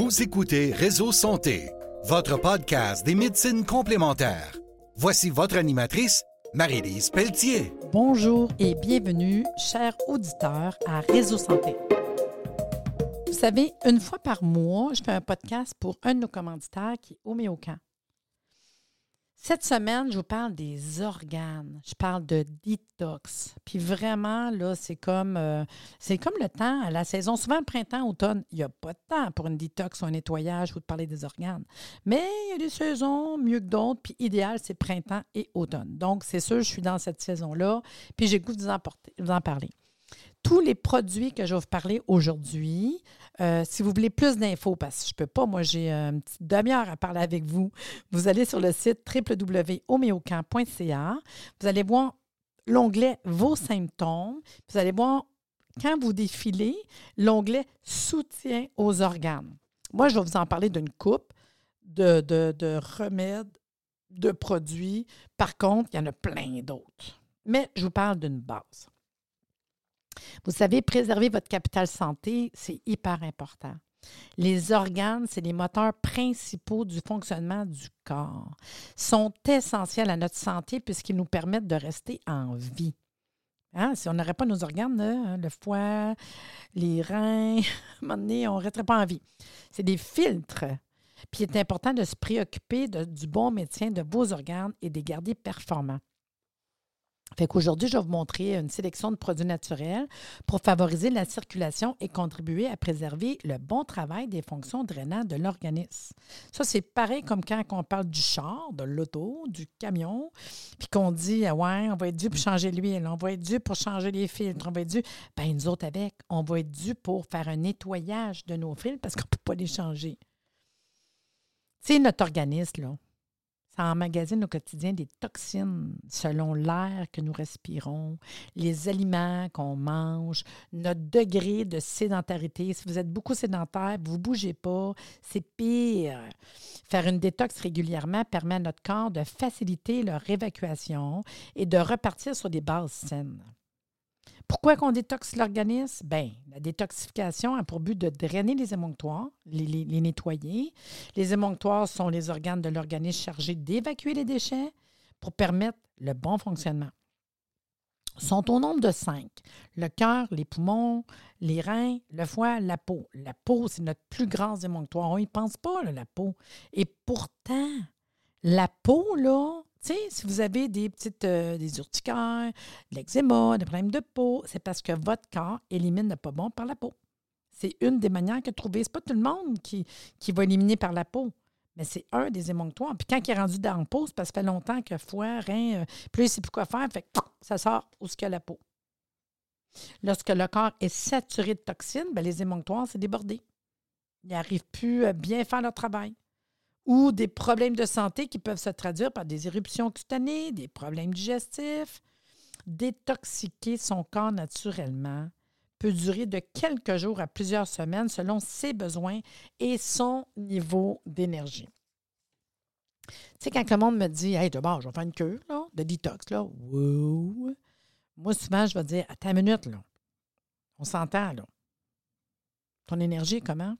Vous écoutez Réseau Santé, votre podcast des médecines complémentaires. Voici votre animatrice, Marie-Lise Pelletier. Bonjour et bienvenue, chers auditeurs, à Réseau Santé. Vous savez, une fois par mois, je fais un podcast pour un de nos commanditaires qui est Homéocan. Cette semaine, je vous parle des organes. Je parle de détox. Puis vraiment, là, c'est comme, euh, c'est comme le temps la saison. Souvent, printemps, automne, il n'y a pas de temps pour une détox ou un nettoyage ou de parler des organes. Mais il y a des saisons mieux que d'autres. Puis idéal, c'est printemps et automne. Donc, c'est sûr, je suis dans cette saison-là. Puis j'ai goût de vous en parler tous les produits que je vais vous parler aujourd'hui. Euh, si vous voulez plus d'infos, parce que je ne peux pas, moi j'ai une petite demi-heure à parler avec vous, vous allez sur le site www.homeocamp.ca. Vous allez voir l'onglet Vos symptômes. Vous allez voir, quand vous défilez, l'onglet Soutien aux organes. Moi, je vais vous en parler d'une coupe de, de, de remèdes, de produits. Par contre, il y en a plein d'autres. Mais je vous parle d'une base. Vous savez, préserver votre capital santé, c'est hyper important. Les organes, c'est les moteurs principaux du fonctionnement du corps. sont essentiels à notre santé puisqu'ils nous permettent de rester en vie. Hein? Si on n'aurait pas nos organes, hein, le foie, les reins, à un moment donné, on ne resterait pas en vie. C'est des filtres. Puis il est important de se préoccuper du bon maintien de vos organes et de les garder performants. Fait qu'aujourd'hui, je vais vous montrer une sélection de produits naturels pour favoriser la circulation et contribuer à préserver le bon travail des fonctions drainantes de l'organisme. Ça, c'est pareil comme quand on parle du char, de l'auto, du camion, puis qu'on dit, ah ouais, on va être dû pour changer l'huile, on va être dû pour changer les filtres, on va être dû. Bien, nous autres avec, on va être dû pour faire un nettoyage de nos filtres parce qu'on ne peut pas les changer. C'est notre organisme, là. Ça emmagasine au quotidien des toxines selon l'air que nous respirons, les aliments qu'on mange, notre degré de sédentarité. Si vous êtes beaucoup sédentaire, vous ne bougez pas, c'est pire. Faire une détox régulièrement permet à notre corps de faciliter leur évacuation et de repartir sur des bases saines. Pourquoi qu'on détoxe l'organisme? Bien, la détoxification a pour but de drainer les émonctoires, les, nettoyer. Les émonctoires sont les organes de l'organisme chargés d'évacuer les déchets pour permettre le bon fonctionnement. Sont au nombre de cinq. Le cœur, les poumons, les reins, le foie, la peau. La peau, c'est notre plus grand émonctoire. On n'y pense pas, la peau. Et pourtant, la peau, là, si vous avez des petites euh, des urticaires, de l'eczéma, des problèmes de peau, c'est parce que votre corps élimine le pas bon par la peau. C'est une des manières que trouver. Ce n'est pas tout le monde qui, qui va éliminer par la peau, mais c'est un des émonctoires. Puis quand il est rendu dans la peau, c'est parce que ça fait longtemps que foie, rein, euh, plus il sait plus quoi faire, fait ça sort où ce la peau. Lorsque le corps est saturé de toxines, bien, les émonctoires, c'est débordé. Ils n'arrivent plus à bien faire leur travail ou des problèmes de santé qui peuvent se traduire par des éruptions cutanées, des problèmes digestifs. Détoxiquer son corps naturellement peut durer de quelques jours à plusieurs semaines selon ses besoins et son niveau d'énergie. Tu sais, quand le monde me dit Hey, d'abord, je vais faire une cure de détox, là, Moi, souvent, je vais dire Attends une minute, là. On s'entend, là. Ton énergie, comment?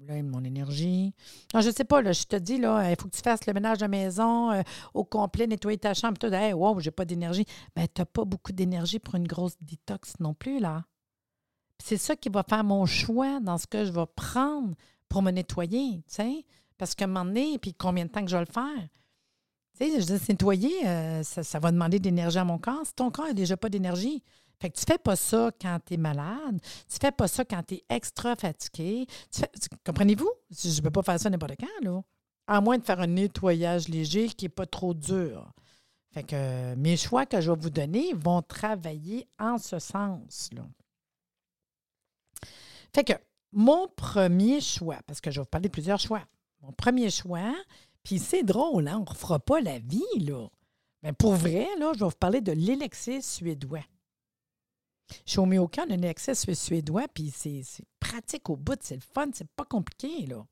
Là, mon énergie. Non, je sais pas, là, je te dis, là, il faut que tu fasses le ménage de maison euh, au complet, nettoyer ta chambre. Tout, hey, wow, j'ai pas d'énergie. Ben, tu n'as pas beaucoup d'énergie pour une grosse détox non plus, là. C'est ça qui va faire mon choix dans ce que je vais prendre pour me nettoyer, tu sais. Parce qu'à un moment donné, puis combien de temps que je vais le faire? Tu sais, je dis, nettoyer, euh, ça, ça, va demander d'énergie à mon corps. Si ton corps n'a déjà pas d'énergie, fait que tu fais pas ça quand tu es malade, tu fais pas ça quand tu es extra fatigué. Comprenez-vous? Je ne peux pas faire ça n'importe quand, là. À moins de faire un nettoyage léger qui n'est pas trop dur. Fait que mes choix que je vais vous donner vont travailler en ce sens. Là. Fait que mon premier choix, parce que je vais vous parler de plusieurs choix. Mon premier choix, puis c'est drôle, hein? on ne refera pas la vie, là. Mais pour vrai, là, je vais vous parler de l'élixir suédois. A un accès suédois, puis c'est pratique au bout, c'est le fun, c'est pas compliqué, là.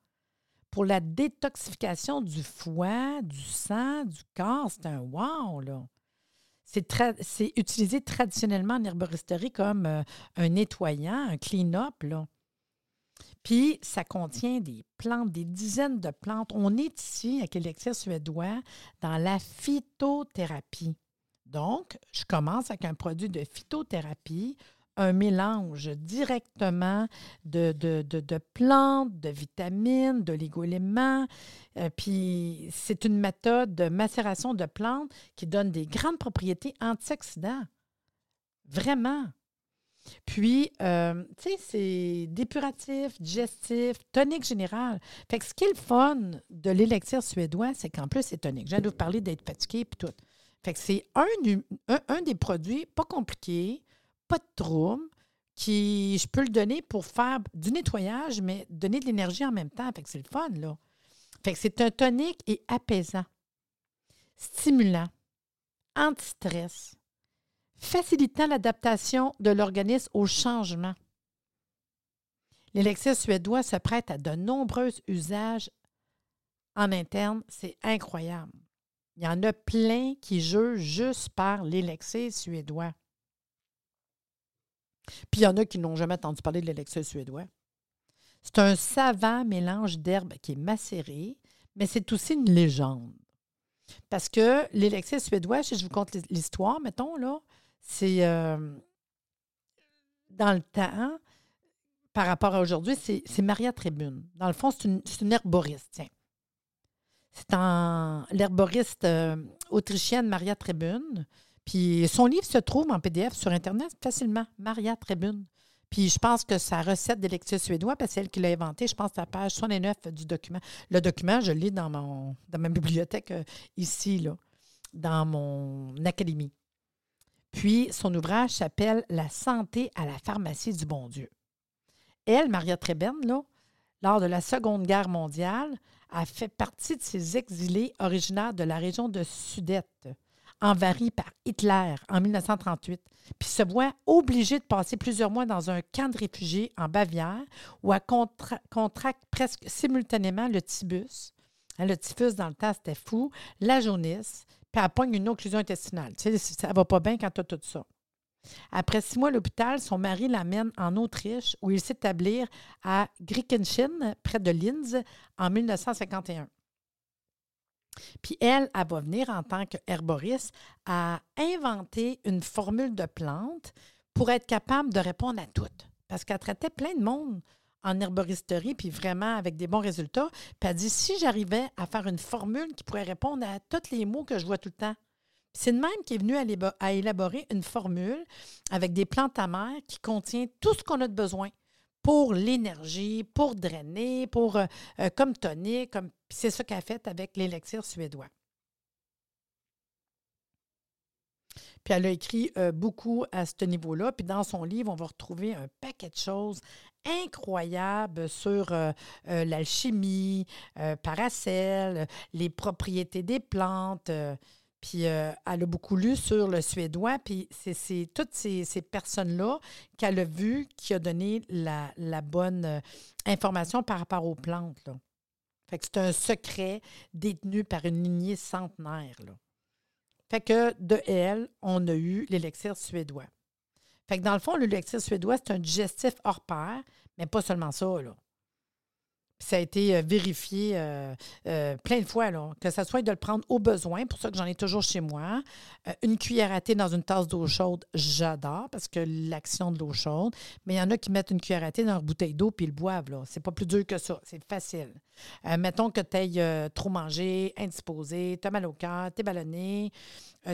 Pour la détoxification du foie, du sang, du corps, c'est un wow, là. C'est utilisé traditionnellement en herboristerie comme euh, un nettoyant, un clean-up. Puis, ça contient des plantes, des dizaines de plantes. On est ici, avec l'élixir suédois, dans la phytothérapie. Donc, je commence avec un produit de phytothérapie, un mélange directement de, plantes, de vitamines, légumes. Euh, puis, c'est une méthode de macération de plantes qui donne des grandes propriétés antioxydants. Vraiment. Puis, euh, tu sais, c'est dépuratif, digestif, tonique général. Fait que ce qui est le fun de l'élixir suédois, c'est qu'en plus, c'est tonique. J'ai de vous parler d'être fatigué et tout. Fait que c'est un, un, des produits pas compliqués, pas de trouble, qui je peux le donner pour faire du nettoyage, mais donner de l'énergie en même temps. Fait c'est le fun, là. Fait que c'est un tonique et apaisant, stimulant, anti-stress, facilitant l'adaptation de l'organisme au changement. L'élixir suédois se prête à de nombreux usages en interne. C'est incroyable. Il y en a plein qui jugent juste par l'élixir suédois. Puis il y en a qui n'ont jamais entendu parler de l'élixir suédois. C'est un savant mélange d'herbes qui est macéré, mais c'est aussi une légende. Parce que l'élixir suédois, si je vous conte l'histoire, mettons, là, c'est euh, dans le temps, par rapport à aujourd'hui, c'est Maria Tribune. Dans le fond, c'est une, une, herboriste, tiens. C'est en l'herboriste euh, autrichienne Maria Tribune. Puis son livre se trouve en PDF sur Internet facilement, Maria Tribune. Puis je pense que sa recette d'électricité suédois, parce que c'est elle qui l'a inventée, je pense à la page 69 du document. Le document, je l'ai dans, ma bibliothèque euh, ici, dans mon académie. Puis, son ouvrage s'appelle La santé à la pharmacie du bon Dieu. Elle, Maria Treben, là, lors de la Seconde Guerre mondiale, a fait partie de ces exilés originaires de la région de Sudette, envahie par Hitler en 1938, puis se voit obligée de passer plusieurs mois dans un camp de réfugiés en Bavière où elle contracte presque simultanément le tibus. Hein, le typhus, dans le temps, c'était fou, la jaunisse, puis elle pogne une occlusion intestinale. Tu sais, ça ne va pas bien quand tu as tout ça. Après six mois à l'hôpital, son mari l'amène en Autriche où il s'établit à Griekenschen, près de Linz, en 1951. Puis elle, elle va venir en tant qu'herboriste à inventer une formule de plante pour être capable de répondre à toutes. Parce qu'elle traitait plein de monde en herboristerie, puis vraiment avec des bons résultats. Puis elle dit, si j'arrivais à faire une formule qui pourrait répondre à tous les mots que je vois tout le temps, c'est de même qui est venu à élaborer une formule avec des plantes amères qui contient tout ce qu'on a de besoin pour l'énergie, pour drainer, pour euh, euh, comme tonique, comme c'est ça qu'elle a fait avec l'élixir suédois. Puis elle a écrit euh, beaucoup à ce niveau-là. Puis dans son livre, on va retrouver un paquet de choses incroyables sur l'alchimie, Paracel, les propriétés des plantes. Puis elle a beaucoup lu sur le suédois. Puis c'est toutes ces, personnes-là qu'elle a vues qui a donné la, bonne information par rapport aux plantes. Fait que c'est un secret détenu par une lignée centenaire. Fait que de elle, on a eu l'élixir suédois. Fait que dans le fond, l'élixir suédois, c'est un digestif hors pair, mais pas seulement ça. Ça a été euh, vérifié euh, euh, plein de fois, là, que ce soit de le prendre au besoin, pour ça que j'en ai toujours chez moi. une cuillère à thé dans une tasse d'eau chaude, j'adore parce que l'action de l'eau chaude. Mais il y en a qui mettent une cuillère à thé dans leur bouteille d'eau puis ils le boivent. Là. C'est pas plus dur que ça. C'est facile. mettons que tu aies trop mangé, indisposé, tu as mal au cœur, tu es ballonné,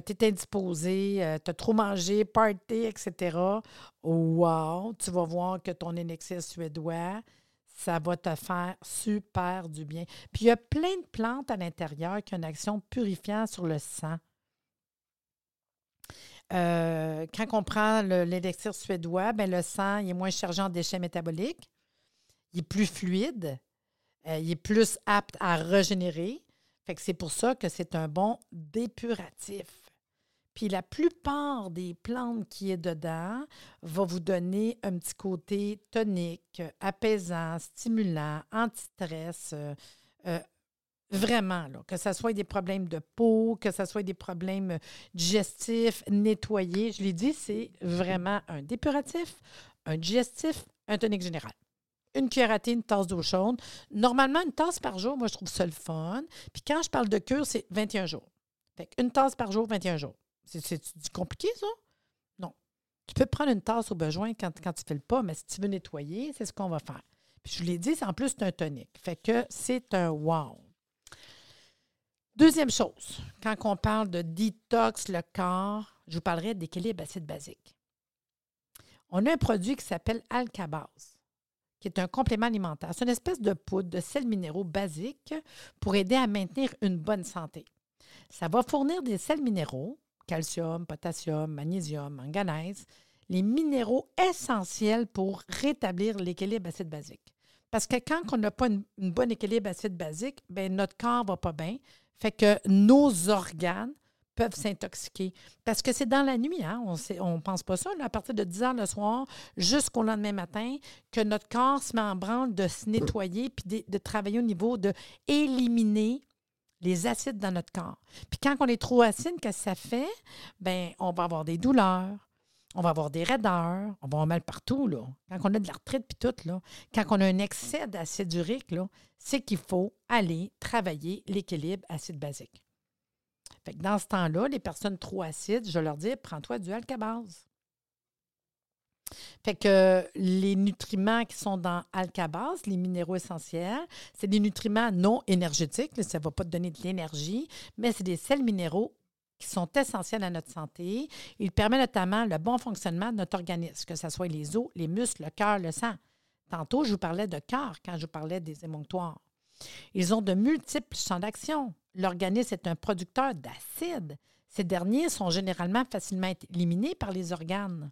tu es indisposé, tu as trop mangé, party, etc. Wow! Tu vas voir que ton élixir suédois ça va te faire super du bien. Puis il y a plein de plantes à l'intérieur qui ont une action purifiante sur le sang. Euh, quand on prend l'élixir suédois, ben le sang est moins chargé en déchets métaboliques, il est plus fluide, euh, il est plus apte à régénérer. Fait c'est pour ça que c'est un bon dépuratif. Puis la plupart des plantes qui est dedans va vous donner un petit côté tonique, apaisant, stimulant, anti-stress. Euh, euh, vraiment, là, que ce soit des problèmes de peau, que ce soit des problèmes digestifs, nettoyés. Je l'ai dit, c'est vraiment un dépuratif, un digestif, un tonique général. une cuillère à thé, une tasse d'eau chaude. Normalement, une tasse par jour, moi, je trouve ça le fun. Puis quand je parle de cure, c'est 21 jours. Fait une tasse par jour, 21 jours. C'est compliqué, ça? Non. Tu peux prendre une tasse au besoin quand, quand tu fais le pas, mais si tu veux nettoyer, c'est ce qu'on va faire. Puis je vous l'ai dit, en plus, c'est un tonique. Fait que c'est un wow. Deuxième chose, quand on parle de détox le corps, je vous parlerai d'équilibre acide basique. On a un produit qui s'appelle Alcabase, qui est un complément alimentaire. C'est une espèce de poudre de sels minéraux basiques pour aider à maintenir une bonne santé. Ça va fournir des sels minéraux, calcium, potassium, magnésium, manganèse, les minéraux essentiels pour rétablir l'équilibre acide basique. Parce que quand on n'a pas une, bon équilibre acide basique, ben notre corps ne va pas bien, fait que nos organes peuvent s'intoxiquer. Parce que c'est dans la nuit, hein? on ne pense pas ça, à partir de 10 heures le soir jusqu'au lendemain matin, que notre corps se met en branle de se nettoyer puis de, travailler au niveau de les acides dans notre corps. Puis quand on est trop acide, qu'est-ce que ça fait? Bien, on va avoir des douleurs, on va avoir des raideurs, on va avoir mal partout. Là. Quand on a de l'arthrite puis tout, là, quand on a un excès d'acide urique, c'est qu'il faut aller travailler l'équilibre acide-basique. Fait dans ce temps-là, les personnes trop acides, je leur dis, prends-toi du alcabase. Fait que les nutriments qui sont dans alcabase, les minéraux essentiels, c'est des nutriments non énergétiques, ça ne va pas te donner de l'énergie, mais c'est des sels minéraux qui sont essentiels à notre santé. Ils permettent notamment le bon fonctionnement de notre organisme, que ce soit les os, les muscles, le cœur, le sang. Tantôt, je vous parlais de cœur quand je vous parlais des émonctoires. Ils ont de multiples champs d'action. L'organisme est un producteur d'acide. Ces derniers sont généralement facilement éliminés par les organes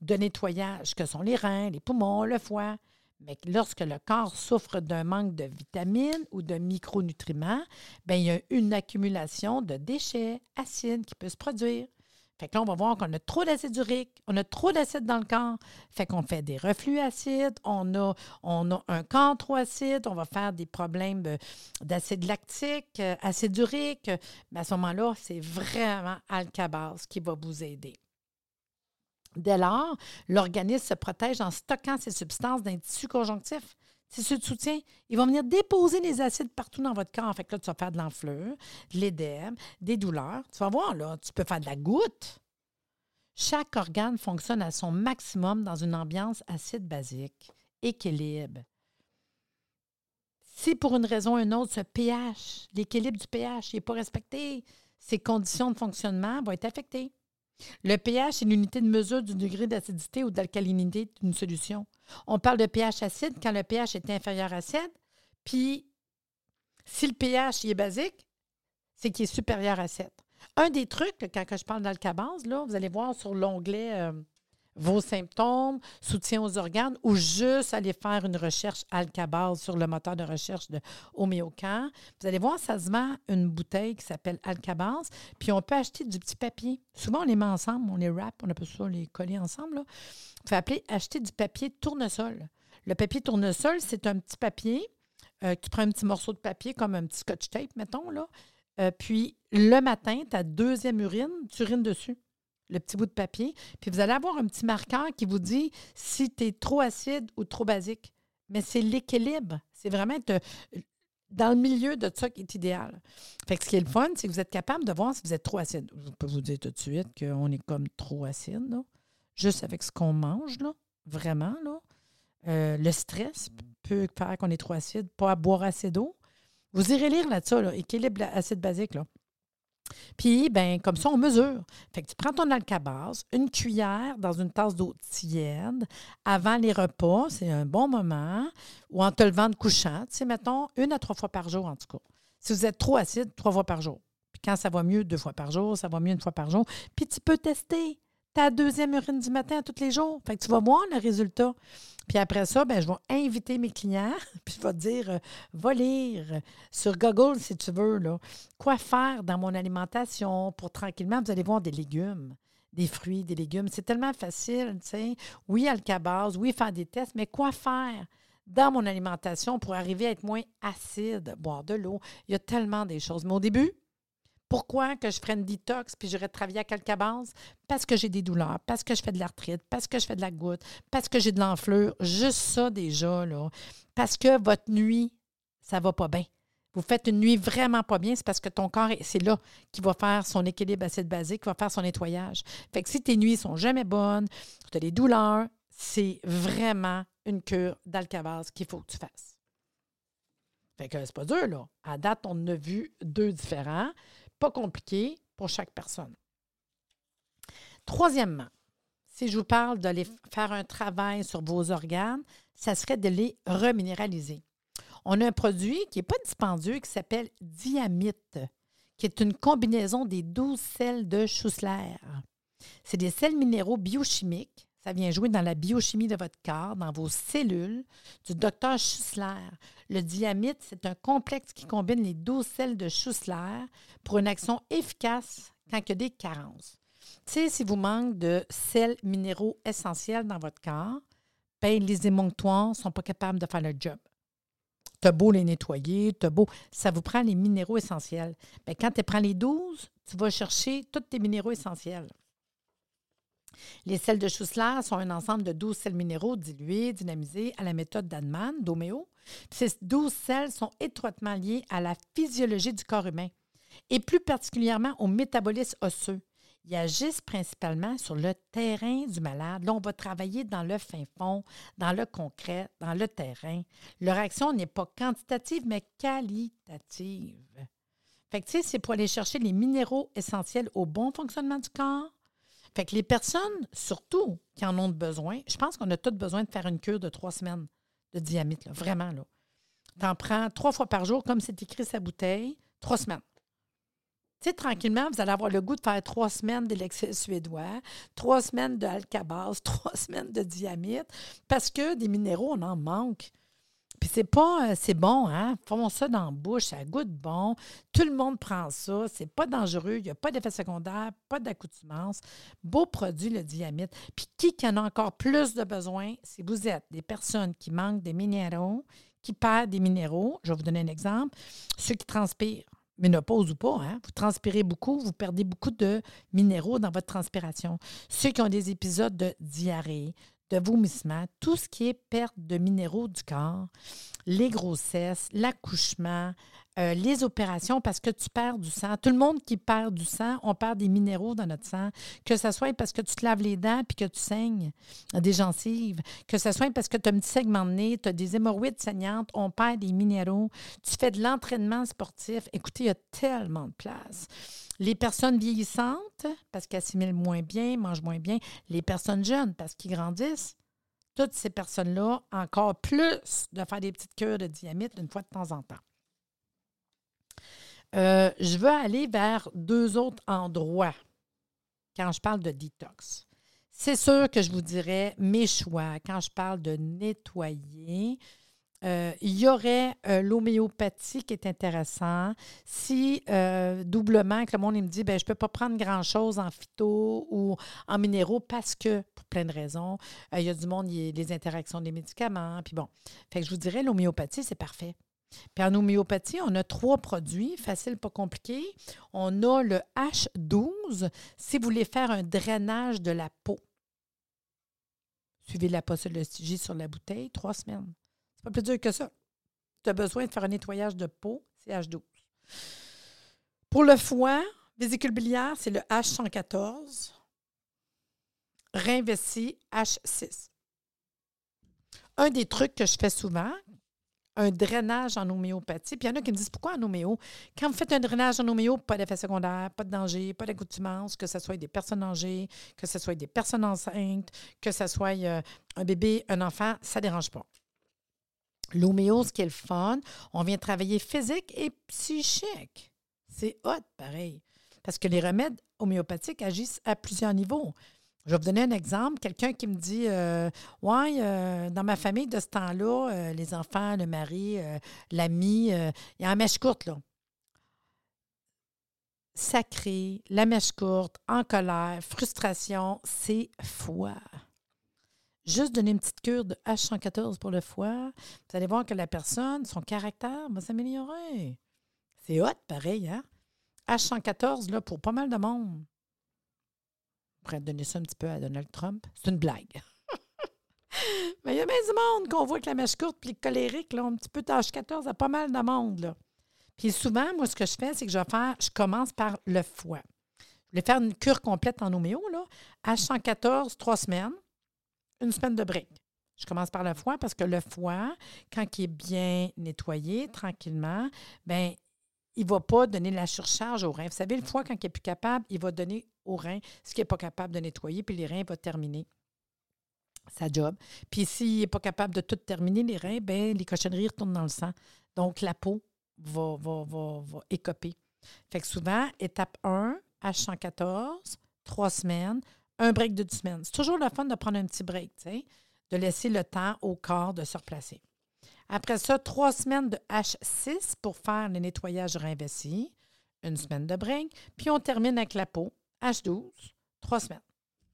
de nettoyage, que sont les reins, les poumons, le foie. Mais lorsque le corps souffre d'un manque de vitamines ou de micronutriments, bien, il y a une accumulation de déchets acides qui peut se produire. Fait que là, on va voir qu'on a trop d'acide urique, on a trop d'acide dans le corps. Fait qu'on fait des reflux acides, on a, on a un corps acide, on va faire des problèmes d'acide lactique, euh, acide urique. Mais à ce moment-là, c'est vraiment Alcabase qui va vous aider. Dès lors, l'organisme se protège en stockant ces substances dans les tissus conjonctifs. Tissus de soutien, ils vont venir déposer les acides partout dans votre corps. Fait que là, tu vas faire de l'enflure, de l'édème, des douleurs. Tu vas voir, là, tu peux faire de la goutte. Chaque organe fonctionne à son maximum dans une ambiance acide-basique, équilibre. Si pour une raison ou une autre, ce pH, l'équilibre du pH n'est pas respecté, ses conditions de fonctionnement vont être affectées. Le pH est l'unité de mesure du degré d'acidité ou d'alcalinité d'une solution. On parle de pH acide quand le pH est inférieur à 7, puis si le pH est basique, c'est qu'il est supérieur à 7. Un des trucs, quand je parle d'alcabase, vous allez voir sur l'onglet euh, vos symptômes, soutien aux organes ou juste aller faire une recherche Alcabase sur le moteur de recherche de Homéocan. Vous allez voir, ça se vend une bouteille qui s'appelle Alcabase, puis on peut acheter du petit papier. Souvent, on les met ensemble, on les wrap, on appelle ça les coller ensemble. Là. Vous appeler acheter du papier tournesol. Le papier tournesol, c'est un petit papier. Euh, tu prends un petit morceau de papier comme un petit scotch tape, mettons, là. Euh, puis le matin, ta deuxième urine, tu urines dessus le petit bout de papier, puis vous allez avoir un petit marqueur qui vous dit si tu es trop acide ou trop basique. Mais c'est l'équilibre. C'est vraiment être dans le milieu de ça qui est idéal. Fait que ce qui est le fun, c'est que vous êtes capable de voir si vous êtes trop acide. Je peux vous dire tout de suite qu'on est comme trop acide, là. juste avec ce qu'on mange, là. vraiment. Là. Euh, le stress peut faire qu'on est trop acide, pas à boire assez d'eau. Vous irez lire là-dessus, là, équilibre acide basique. Là. Puis, ben comme ça, on mesure. Fait que tu prends ton alcabase, une cuillère dans une tasse d'eau tiède avant les repas, c'est un bon moment, ou en te levant de couchant, tu sais, mettons, une à trois fois par jour en tout cas. Si vous êtes trop acide, trois fois par jour. Puis quand ça va mieux, deux fois par jour, ça va mieux une fois par jour. Puis tu peux tester ta deuxième urine du matin tous les jours. Fait que tu vas voir le résultat. Puis après ça, ben, je vais inviter mes clients, puis je vais dire, euh, va lire sur Google si tu veux, là, quoi faire dans mon alimentation pour tranquillement, vous allez voir des légumes des fruits, des légumes. C'est tellement facile, tu sais. Oui, alcabase, oui, faire des tests, mais quoi faire dans mon alimentation pour arriver à être moins acide, boire de l'eau? Il y a tellement des choses. Mais au début, Pourquoi que je ferais une détox puis j'irais travailler à quelque base? Parce que j'ai des douleurs, parce que je fais de l'arthrite, parce que je fais de la goutte, parce que j'ai de l'enflure. Juste ça déjà, là. Parce que votre nuit, ça va pas bien. Vous faites une nuit vraiment pas bien, c'est parce que ton corps, c'est là qu'il va faire son équilibre acide basique, qui va faire son nettoyage. Fait que si tes nuits sont jamais bonnes, tu as des douleurs, c'est vraiment une cure d'alcavase qu'il faut que tu fasses. Fait que c'est pas dur, là. À date, on a vu deux différents. Pas compliqué pour chaque personne. Troisièmement, si je vous parle d'aller faire un travail sur vos organes, ça serait de les reminéraliser. On a un produit qui n'est pas dispendieux qui s'appelle Diamite, qui est une combinaison des 12 sels de Schussler. C'est des sels minéraux biochimiques ça vient jouer dans la biochimie de votre corps, dans vos cellules, du docteur Schussler. Le diamite, c'est un complexe qui combine les 12 sels de Schussler pour une action efficace quand il y a des carences. Tu sais, si vous manquez de sels minéraux essentiels dans votre corps, ben, les émonctoires ne sont pas capables de faire le job. Tu as beau les nettoyer, tu beau. Ça vous prend les minéraux essentiels. Bien, quand tu prends les 12, tu vas chercher tous tes minéraux essentiels. Les sels de Schussler sont un ensemble de 12 sels minéraux dilués, dynamisés à la méthode d'Adman, d'Omeo. Ces 12 sels sont étroitement liés à la physiologie du corps humain et plus particulièrement au métabolisme osseux. Ils agissent principalement sur le terrain du malade. Là, on va travailler dans le fin fond, dans le concret, dans le terrain. Leur action n'est pas quantitative, mais qualitative. Fait que, c'est pour aller chercher les minéraux essentiels au bon fonctionnement du corps, fait que les personnes, surtout qui en ont besoin, je pense qu'on a tous besoin de faire une cure de trois semaines de diamètre, là, vraiment. Là. Tu en prends trois fois par jour, comme c'est écrit sa bouteille, trois semaines. Tu sais, tranquillement, vous allez avoir le goût de faire trois semaines d'Alexis suédois, trois semaines de trois semaines de diamètre, parce que des minéraux, on en manque. Puis c'est pas, euh, c'est bon, hein? Font ça dans la bouche, ça goûte bon. Tout le monde prend ça. C'est pas dangereux. Il n'y a pas d'effet secondaire, pas d'accoutumance. Beau produit, le diamètre. Puis qui en a encore plus de besoin, si vous êtes des personnes qui manquent des minéraux, qui perdent des minéraux, je vais vous donner un exemple, ceux qui transpirent, ménopause ou pas, hein? vous transpirez beaucoup, vous perdez beaucoup de minéraux dans votre transpiration. Ceux qui ont des épisodes de diarrhée, de vomissement, tout ce qui est perte de minéraux du corps, les grossesses, l'accouchement, euh, les opérations parce que tu perds du sang. Tout le monde qui perd du sang, on perd des minéraux dans notre sang. Que ce soit parce que tu te laves les dents puis que tu saignes des gencives, que ce soit parce que tu as un petit segment de nez, tu as des hémorroïdes saignantes, on perd des minéraux. Tu fais de l'entraînement sportif. Écoutez, il y a tellement de place. Les personnes vieillissantes, parce qu'elles assimilent moins bien, mangent moins bien. Les personnes jeunes, parce qu'ils grandissent. Toutes ces personnes-là, encore plus de faire des petites cures de diamètre une fois de temps en temps. Euh, je veux aller vers deux autres endroits quand je parle de détox. C'est sûr que je vous dirais mes choix quand je parle de nettoyer, euh, il y aurait euh, l'homéopathie qui est intéressant. Si doublement, que le monde me dit, ben, je ne peux pas prendre grand-chose en phyto ou en minéraux parce que, pour plein de raisons, il y a du monde, les interactions des médicaments. Puis bon, fait que je vous dirais, l'homéopathie, c'est parfait. Puis en homéopathie, on a trois produits, facile, pas compliqué. On a le H12, si vous voulez faire un drainage de la peau. Suivez la posologie sur la bouteille, trois semaines. C'est pas plus dur que ça. Tu as besoin de faire un nettoyage de peau, c'est H12. Pour le foie, vésicule biliaire, c'est le H114. Rein H6. Un des trucs que je fais souvent, un drainage en homéopathie. Puis il y en a qui me disent pourquoi en homéo? Quand vous faites un drainage en homéo, pas d'effet secondaire, pas de danger, pas d'accoutumance, que ce soit des personnes âgées, que ce soit des personnes enceintes, que ce soit euh, un bébé, un enfant, ça ne dérange pas. L'homéo, ce qui est le fun, on vient travailler physique et psychique. C'est hot, pareil. Parce que les remèdes homéopathiques agissent à plusieurs niveaux. Je vais vous donner un exemple. Quelqu'un qui me dit euh, Ouais, euh, dans ma famille de ce temps-là, euh, les enfants, le mari, l'ami, il y a la mèche courte, là. Sacré, la mèche courte, en colère, frustration, c'est foi. Juste donner une petite cure de H114 pour le foie, vous allez voir que la personne, son caractère va s'améliorer. C'est hot, pareil, hein? H114, là, pour pas mal de monde, on pourrait donner ça un petit peu à Donald Trump. C'est une blague. Mais il y a bien du monde qu'on voit avec la mèche courte puis colérique, là, un petit peu H14, il y a pas mal de monde. Là. Puis souvent, moi, ce que je fais, c'est que je vais faire, je commence par le foie. Je vais faire une cure complète en homéo, là. H114, trois semaines, une semaine de break. Je commence par le foie parce que le foie, quand il est bien nettoyé tranquillement, ben il ne va pas donner la surcharge au rein. Vous savez, le foie, quand il n'est plus capable, il va donner au rein ce qu'il n'est pas capable de nettoyer, puis les reins vont terminer sa job. Puis s'il n'est pas capable de tout terminer, les reins, ben les cochonneries retournent dans le sang. Donc, la peau va, va, va, va écoper. Fait que souvent, étape 1, H114, trois semaines, un break de deux semaines. C'est toujours le fun de prendre un petit break, de laisser le temps au corps de se replacer. Après ça, trois semaines de H6 pour faire le nettoyage rein une semaine de break, puis on termine avec la peau, H12, trois semaines.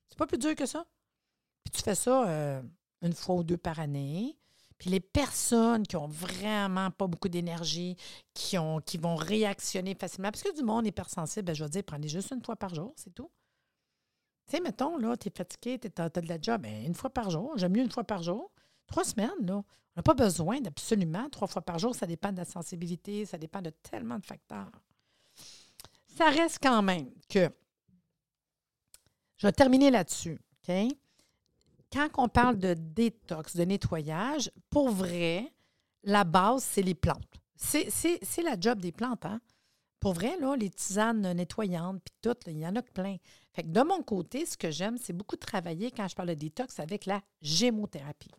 C'est pas plus dur que ça. Puis tu fais ça euh, une fois ou deux par année. Puis les personnes qui ont vraiment pas beaucoup d'énergie, qui, qui vont réactionner facilement, parce que du monde hypersensible, ben, je vais dire, prenez juste une fois par jour, c'est tout. Tu sais, mettons, là, tu es fatigué, tu as, de la job, ben, une fois par jour. J'aime mieux une fois par jour. Trois semaines, là. On n'a pas besoin d'absolument trois fois par jour. Ça dépend de la sensibilité, ça dépend de tellement de facteurs. Ça reste quand même que. Je vais terminer là-dessus. OK? Quand on parle de détox, de nettoyage, pour vrai, la base, c'est les plantes. C'est la job des plantes, hein? Pour vrai, là, les tisanes nettoyantes, puis tout, il y en a plein. Fait que de mon côté, ce que j'aime, c'est beaucoup travailler quand je parle de détox avec la gémothérapie.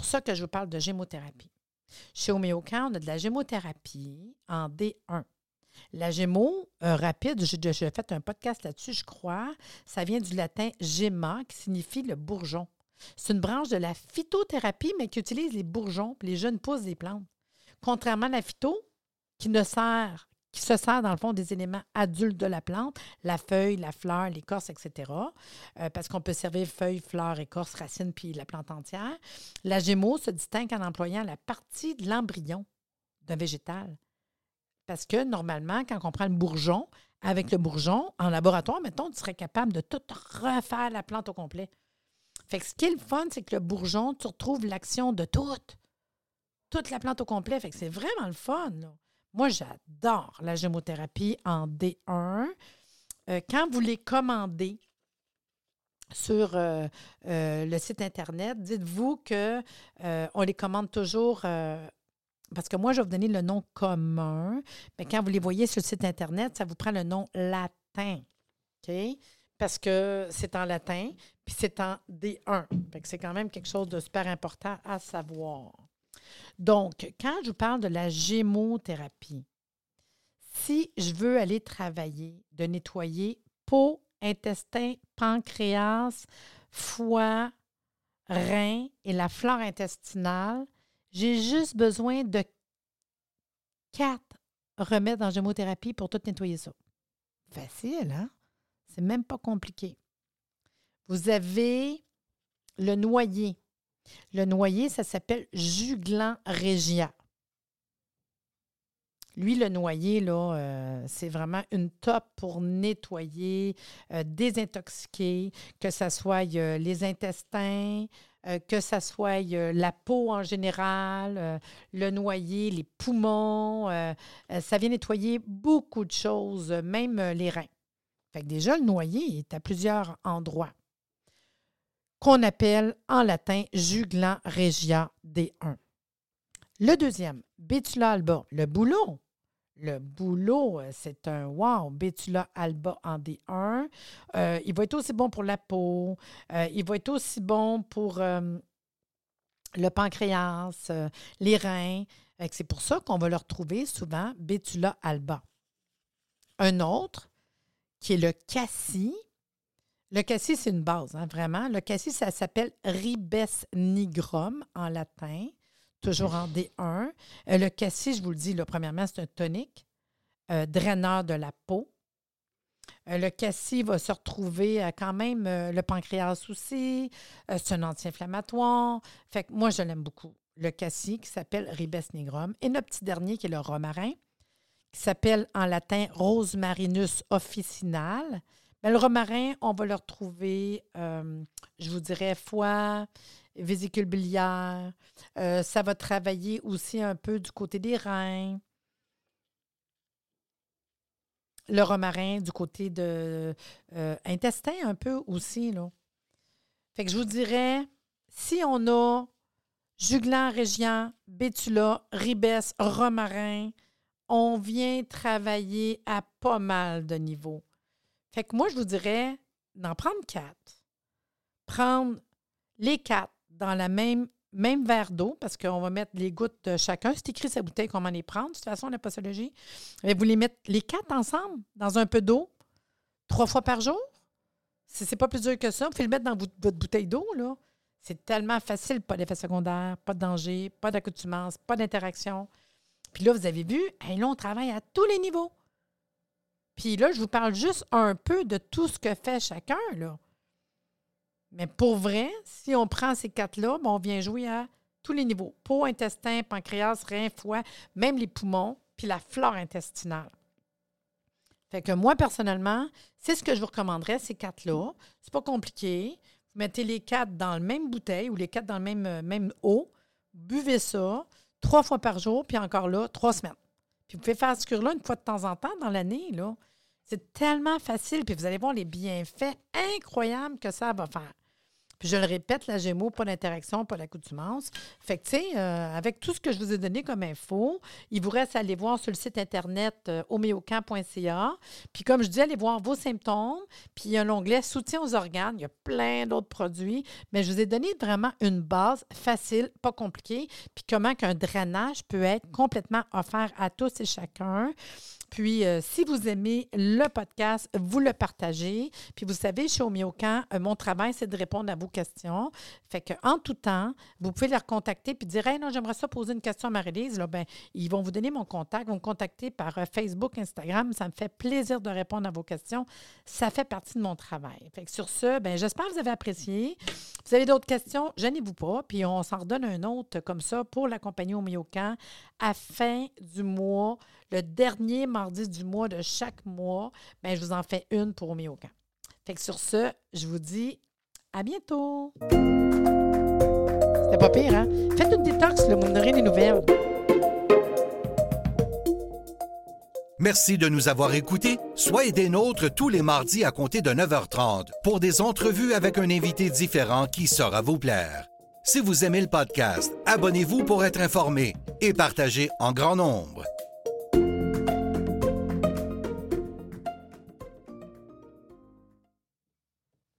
Pour ça que je vous parle de gémothérapie. Chez Homéocan, on a de la gémothérapie en D1. La gémo euh, rapide, j'ai fait un podcast là-dessus, je crois. Ça vient du latin gemma, qui signifie le bourgeon. C'est une branche de la phytothérapie, mais qui utilise les bourgeons, les jeunes pousses des plantes. Contrairement à la phyto, qui ne sert qui se sert dans le fond des éléments adultes de la plante, la feuille, la fleur, l'écorce, etc. Euh, parce qu'on peut servir feuille, fleur, écorce, racine, puis la plante entière. La gémeaux se distingue en employant la partie de l'embryon d'un végétal. Parce que normalement, quand on prend le bourgeon, avec le bourgeon, en laboratoire, mettons, tu serais capable de tout refaire la plante au complet. Fait que ce qui est le fun, c'est que le bourgeon, tu retrouves l'action de toute, toute la plante au complet. Fait que c'est vraiment le fun. Là. Moi, j'adore la gémothérapie en D1. Euh, quand vous les commandez sur euh, euh, le site Internet, dites-vous qu'on les commande toujours parce que moi, je vais vous donner le nom commun, mais quand vous les voyez sur le site Internet, ça vous prend le nom latin. OK? Parce que c'est en latin, puis c'est en D1. C'est quand même quelque chose de super important à savoir. Donc, quand je vous parle de la gémothérapie, si je veux aller travailler, de nettoyer peau, intestin, pancréas, foie, rein et la flore intestinale, j'ai juste besoin de quatre remèdes en gémothérapie pour tout nettoyer ça. Facile, hein? C'est même pas compliqué. Vous avez le noyer. Le noyer, ça s'appelle Juglan Regia. Lui, le noyer, là, euh, c'est vraiment une top pour nettoyer, euh, désintoxiquer, que ce soit euh, les intestins, que ce soit la peau en général, le noyer, les poumons. ça vient nettoyer beaucoup de choses, même les reins. Déjà, le noyer est à plusieurs endroits qu'on appelle en latin Juglan regia D1. Le deuxième, Betula alba, le boulot. Le boulot, euh, c'est un wow, Betula alba en D1. Euh, il va être aussi bon pour la peau. Euh, il va être aussi bon pour le pancréas, les reins. C'est pour ça qu'on va le retrouver souvent, Betula alba. Un autre, qui est le cassis, le cassis, c'est une base, hein, vraiment. Le cassis, ça s'appelle ribes nigrum en latin, toujours en D1. Euh, le cassis, je vous le dis, premièrement, c'est un tonique, euh, draineur de la peau. Euh, le cassis va se retrouver quand même, le pancréas aussi, c'est un anti-inflammatoire. Fait que moi, je l'aime beaucoup. Le cassis qui s'appelle ribes nigrum. Et notre petit dernier qui est le romarin, qui s'appelle en latin Rosmarinus officinal. Mais le romarin, on va le retrouver, euh, je vous dirais, foie, vésicule biliaire. Euh, ça va travailler aussi un peu du côté des reins. Le romarin du côté de euh, intestin un peu aussi. Là. Fait que je vous dirais, si on a juglan, région, bétula, ribes, romarin, on vient travailler à pas mal de niveaux. Fait que moi, je vous dirais d'en prendre quatre. Prendre les quatre dans la même, verre d'eau, parce qu'on va mettre les gouttes de chacun. C'est écrit sa bouteille comment les prendre. De toute façon, la posologie. Mais vous les mettez les quatre ensemble dans un peu d'eau, trois fois par jour? Si c'est pas plus dur que ça, vous pouvez le mettre dans votre bouteille d'eau, là. C'est tellement facile, pas d'effet secondaire, pas de danger, pas d'accoutumance, pas d'interaction. Puis là, vous avez vu, là, on travaille à tous les niveaux. Puis là, je vous parle juste un peu de tout ce que fait chacun, là. Mais pour vrai, si on prend ces quatre-là, on vient jouer à tous les niveaux. Peau, intestin, pancréas, rein, foie, même les poumons, puis la flore intestinale. Fait que moi, personnellement, c'est ce que je vous recommanderais, ces quatre-là. C'est pas compliqué. Vous mettez les quatre dans la même bouteille ou les quatre dans le même, euh, même eau. Buvez ça trois fois par jour, puis encore là, trois semaines. Puis vous pouvez faire ce cure-là une fois de temps en temps dans l'année. là. C'est tellement facile, puis vous allez voir les bienfaits incroyables que ça va faire. Puis je le répète, la Gémeaux, pas d'interaction, pas d'accoutumance. Fait que, tu sais, euh, avec tout ce que je vous ai donné comme info, il vous reste à aller voir sur le site internet euh, Puis comme je dis, allez voir vos symptômes. Puis il y a un onglet soutien aux organes. Il y a plein d'autres produits. Mais je vous ai donné vraiment une base facile, pas compliquée. Puis comment qu'un drainage peut être complètement offert à tous et chacun. Puis, euh, si vous aimez le podcast, vous le partagez. Puis, vous savez, chez Omiocan, euh, mon travail, c'est de répondre à vos questions. Fait qu'en tout temps, vous pouvez les recontacter puis dire Hey, non, j'aimerais ça poser une question à Marie-Lise. Là, ben, ils vont vous donner mon contact, vont me contacter par euh, Facebook, Instagram. Ça me fait plaisir de répondre à vos questions. Ça fait partie de mon travail. Fait que sur ce, ben, j'espère que vous avez apprécié. Vous avez d'autres questions, gênez-vous pas. Puis, on s'en redonne un autre comme ça pour la compagnie Omiocan à fin du mois le dernier mardi du mois de chaque mois, bien, je vous en fais une pour Omiocan. Fait que sur ce, je vous dis à bientôt. C'était pas pire, hein? Faites une détox, le vous des nouvelles. Merci de nous avoir écoutés. Soyez des nôtres tous les mardis à compter de 9h30 pour des entrevues avec un invité différent qui saura vous plaire. Si vous aimez le podcast, abonnez-vous pour être informé et partagez en grand nombre.